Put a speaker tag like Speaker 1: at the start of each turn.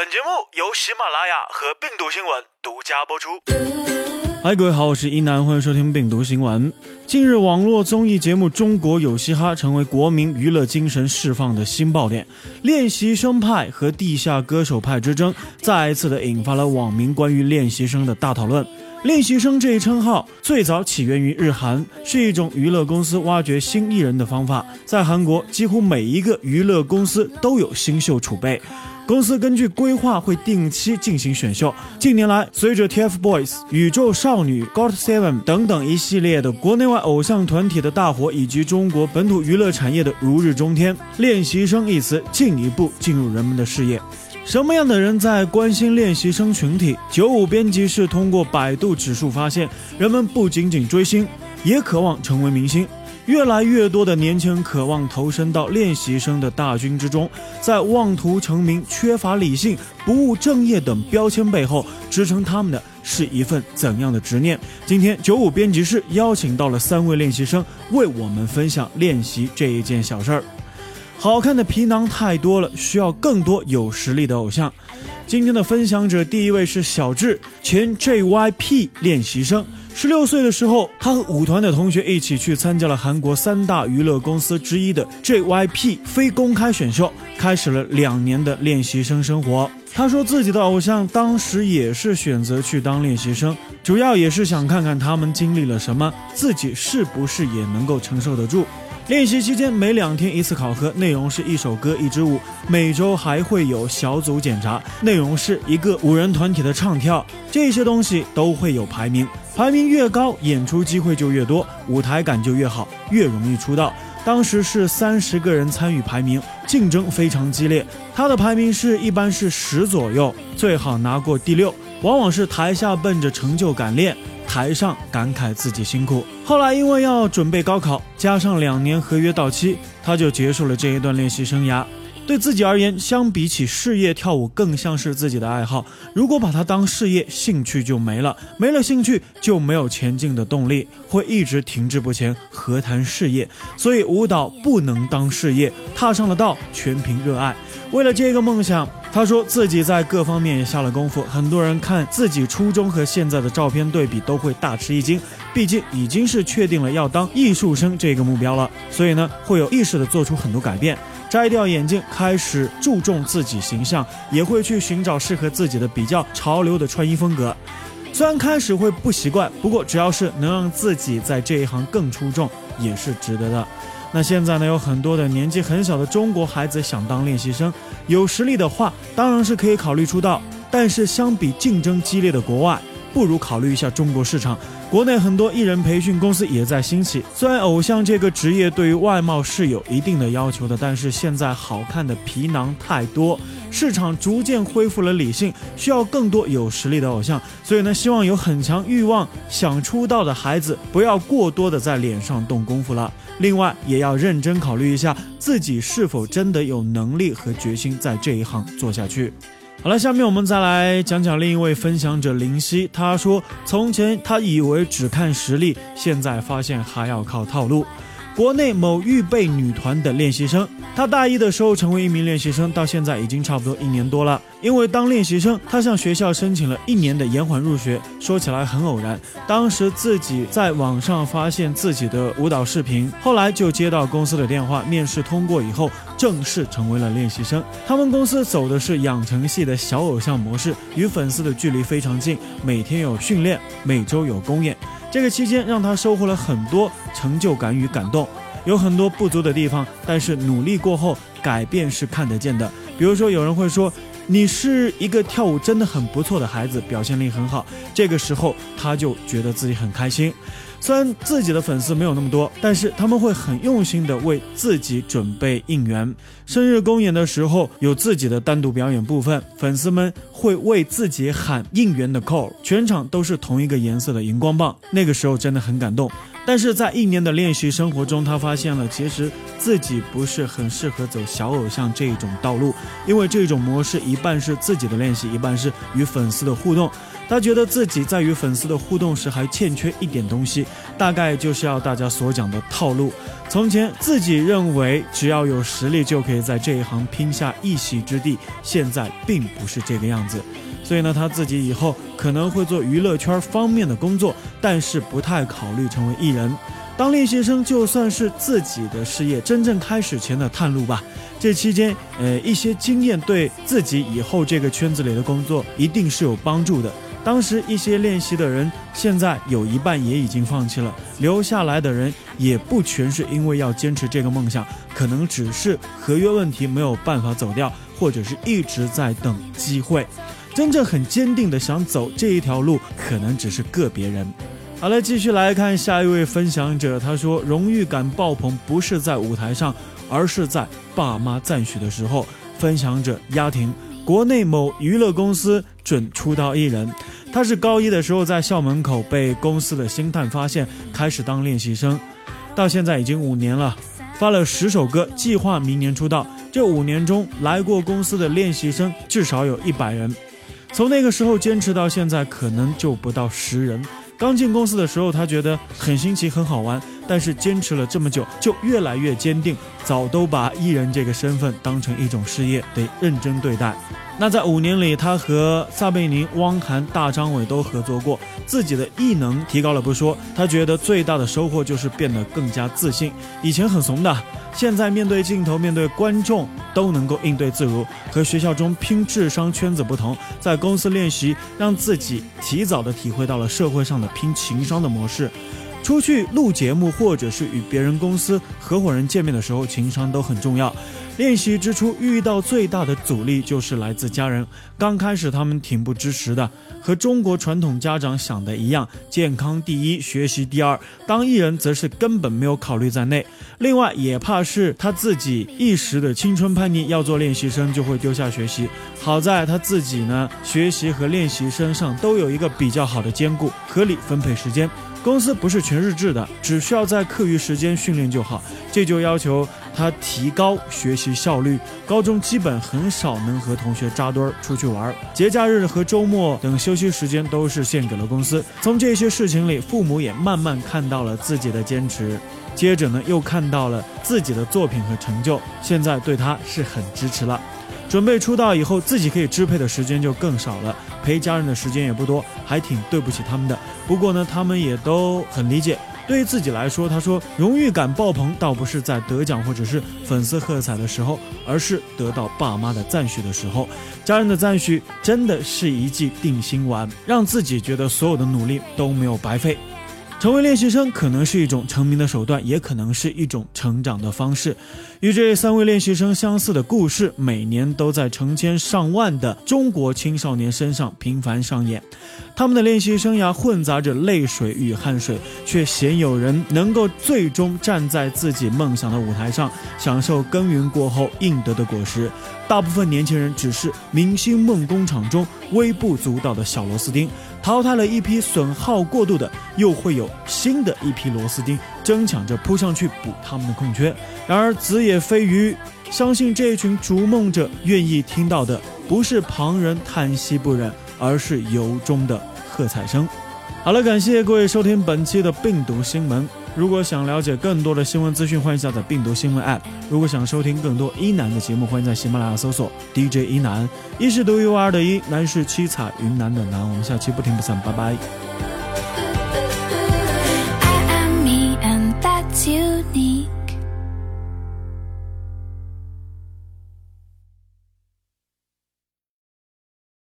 Speaker 1: 本节目由喜马拉雅和病毒新闻独家播出。
Speaker 2: 嗨，各位好，我是一南，欢迎收听病毒新闻。近日，网络综艺节目《中国有嘻哈》成为国民娱乐精神释放的新爆点。练习生派和地下歌手派之争，再一次的引发了网民关于练习生的大讨论。练习生这一称号最早起源于日韩，是一种娱乐公司挖掘新艺人的方法。在韩国，几乎每一个娱乐公司都有新秀储备，公司根据规划会定期进行选秀。近年来，随着 TFBOYS、宇宙少女、GOT7 等等一系列的国内外偶像团体的大火，以及中国本土娱乐产业的如日中天，练习生一词进一步进入人们的视野。什么样的人在关心练习生群体？九五编辑室通过百度指数发现，人们不仅仅追星，也渴望成为明星。越来越多的年轻人渴望投身到练习生的大军之中，在妄图成名、缺乏理性、不务正业等标签背后，支撑他们的是一份怎样的执念？今天九五编辑室邀请到了三位练习生，为我们分享练习这一件小事儿。好看的皮囊太多了，需要更多有实力的偶像。今天的分享者第一位是小智，前 JYP 练习生。十六岁的时候，他和舞团的同学一起去参加了韩国三大娱乐公司之一的 JYP 非公开选秀，开始了两年的练习生生活。他说自己的偶像当时也是选择去当练习生，主要也是想看看他们经历了什么，自己是不是也能够承受得住。练习期间每两天一次考核，内容是一首歌一支舞。每周还会有小组检查，内容是一个五人团体的唱跳。这些东西都会有排名，排名越高，演出机会就越多，舞台感就越好，越容易出道。当时是三十个人参与排名，竞争非常激烈。他的排名是一般是十左右，最好拿过第六。往往是台下奔着成就感练。台上感慨自己辛苦，后来因为要准备高考，加上两年合约到期，他就结束了这一段练习生涯。对自己而言，相比起事业，跳舞更像是自己的爱好。如果把它当事业，兴趣就没了，没了兴趣就没有前进的动力，会一直停滞不前，何谈事业？所以舞蹈不能当事业，踏上了道，全凭热爱。为了这个梦想。他说自己在各方面也下了功夫，很多人看自己初中和现在的照片对比都会大吃一惊，毕竟已经是确定了要当艺术生这个目标了，所以呢会有意识的做出很多改变，摘掉眼镜，开始注重自己形象，也会去寻找适合自己的比较潮流的穿衣风格。虽然开始会不习惯，不过只要是能让自己在这一行更出众，也是值得的。那现在呢，有很多的年纪很小的中国孩子想当练习生，有实力的话，当然是可以考虑出道。但是相比竞争激烈的国外，不如考虑一下中国市场。国内很多艺人培训公司也在兴起。虽然偶像这个职业对于外貌是有一定的要求的，但是现在好看的皮囊太多，市场逐渐恢复了理性，需要更多有实力的偶像。所以呢，希望有很强欲望想出道的孩子，不要过多的在脸上动功夫了。另外，也要认真考虑一下自己是否真的有能力和决心在这一行做下去。好了，下面我们再来讲讲另一位分享者林夕。他说：“从前他以为只看实力，现在发现还要靠套路。”国内某预备女团的练习生，她大一的时候成为一名练习生，到现在已经差不多一年多了。因为当练习生，她向学校申请了一年的延缓入学。说起来很偶然，当时自己在网上发现自己的舞蹈视频，后来就接到公司的电话，面试通过以后，正式成为了练习生。他们公司走的是养成系的小偶像模式，与粉丝的距离非常近，每天有训练，每周有公演。这个期间让他收获了很多成就感与感动，有很多不足的地方，但是努力过后改变是看得见的。比如说，有人会说你是一个跳舞真的很不错的孩子，表现力很好，这个时候他就觉得自己很开心。虽然自己的粉丝没有那么多，但是他们会很用心的为自己准备应援。生日公演的时候有自己的单独表演部分，粉丝们会为自己喊应援的 call，全场都是同一个颜色的荧光棒，那个时候真的很感动。但是在一年的练习生活中，他发现了其实自己不是很适合走小偶像这一种道路，因为这种模式一半是自己的练习，一半是与粉丝的互动。他觉得自己在与粉丝的互动时还欠缺一点东西，大概就是要大家所讲的套路。从前自己认为只要有实力就可以在这一行拼下一席之地，现在并不是这个样子。所以呢，他自己以后可能会做娱乐圈方面的工作，但是不太考虑成为艺人。当练习生就算是自己的事业真正开始前的探路吧。这期间，呃，一些经验对自己以后这个圈子里的工作一定是有帮助的。当时一些练习的人，现在有一半也已经放弃了，留下来的人也不全是因为要坚持这个梦想，可能只是合约问题没有办法走掉，或者是一直在等机会。真正很坚定的想走这一条路，可能只是个别人。好了，继续来看下一位分享者，他说：“荣誉感爆棚不是在舞台上，而是在爸妈赞许的时候。”分享者丫婷，国内某娱乐公司准出道艺人，他是高一的时候在校门口被公司的星探发现，开始当练习生，到现在已经五年了，发了十首歌，计划明年出道。这五年中来过公司的练习生至少有一百人。从那个时候坚持到现在，可能就不到十人。刚进公司的时候，他觉得很新奇、很好玩，但是坚持了这么久，就越来越坚定，早都把艺人这个身份当成一种事业，得认真对待。那在五年里，他和撒贝宁、汪涵、大张伟都合作过，自己的艺能提高了不说，他觉得最大的收获就是变得更加自信。以前很怂的，现在面对镜头、面对观众都能够应对自如。和学校中拼智商圈子不同，在公司练习，让自己提早的体会到了社会上的拼情商的模式。出去录节目，或者是与别人公司合伙人见面的时候，情商都很重要。练习之初遇到最大的阻力就是来自家人。刚开始他们挺不支持的，和中国传统家长想的一样，健康第一，学习第二。当艺人则是根本没有考虑在内。另外也怕是他自己一时的青春叛逆，要做练习生就会丢下学习。好在他自己呢，学习和练习生上都有一个比较好的兼顾，合理分配时间。公司不是全日制的，只需要在课余时间训练就好。这就要求他提高学习效率。高中基本很少能和同学扎堆儿出去玩，节假日和周末等休息些时间都是献给了公司。从这些事情里，父母也慢慢看到了自己的坚持，接着呢又看到了自己的作品和成就，现在对他是很支持了。准备出道以后，自己可以支配的时间就更少了，陪家人的时间也不多，还挺对不起他们的。不过呢，他们也都很理解。对于自己来说，他说荣誉感爆棚，倒不是在得奖或者是粉丝喝彩的时候，而是得到爸妈的赞许的时候。家人的赞许真的是一剂定心丸，让自己觉得所有的努力都没有白费。成为练习生可能是一种成名的手段，也可能是一种成长的方式。与这三位练习生相似的故事，每年都在成千上万的中国青少年身上频繁上演。他们的练习生涯混杂着泪水与汗水，却鲜有人能够最终站在自己梦想的舞台上，享受耕耘过后应得的果实。大部分年轻人只是明星梦工厂中微不足道的小螺丝钉，淘汰了一批损耗过度的，又会有新的一批螺丝钉争抢着扑上去补他们的空缺。然而子也非鱼，相信这群逐梦者愿意听到的不是旁人叹息不忍，而是由衷的喝彩声。好了，感谢各位收听本期的病毒新闻。如果想了解更多的新闻资讯，欢迎下载病毒新闻 App。如果想收听更多一男的节目，欢迎在喜马拉雅搜索 DJ 一男。一是独一无二的一，男是七彩云南的南。我们下期不听不散，拜拜。